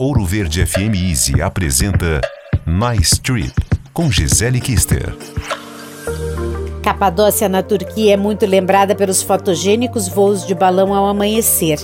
Ouro Verde FM Easy apresenta Nice Trip com Gisele Kister. Capadócia na Turquia é muito lembrada pelos fotogênicos voos de balão ao amanhecer.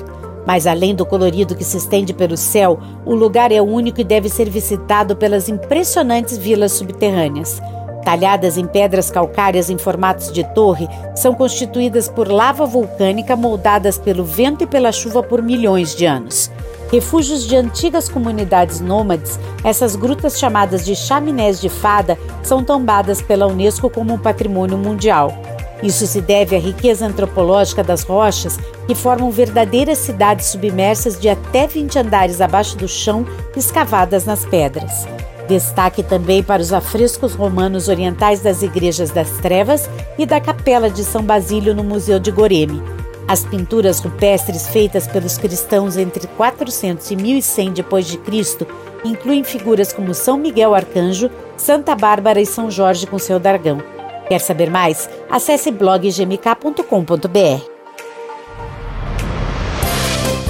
Mas além do colorido que se estende pelo céu, o lugar é único e deve ser visitado pelas impressionantes vilas subterrâneas. Talhadas em pedras calcárias em formatos de torre, são constituídas por lava vulcânica moldadas pelo vento e pela chuva por milhões de anos. Refúgios de antigas comunidades nômades, essas grutas chamadas de chaminés de fada são tombadas pela Unesco como um patrimônio mundial. Isso se deve à riqueza antropológica das rochas, que formam verdadeiras cidades submersas de até 20 andares abaixo do chão, escavadas nas pedras. Destaque também para os afrescos romanos orientais das Igrejas das Trevas e da Capela de São Basílio no Museu de Goreme. As pinturas rupestres feitas pelos cristãos entre 400 e 1100 d.C. incluem figuras como São Miguel Arcanjo, Santa Bárbara e São Jorge com seu dragão. Quer saber mais? Acesse bloggmk.com.br.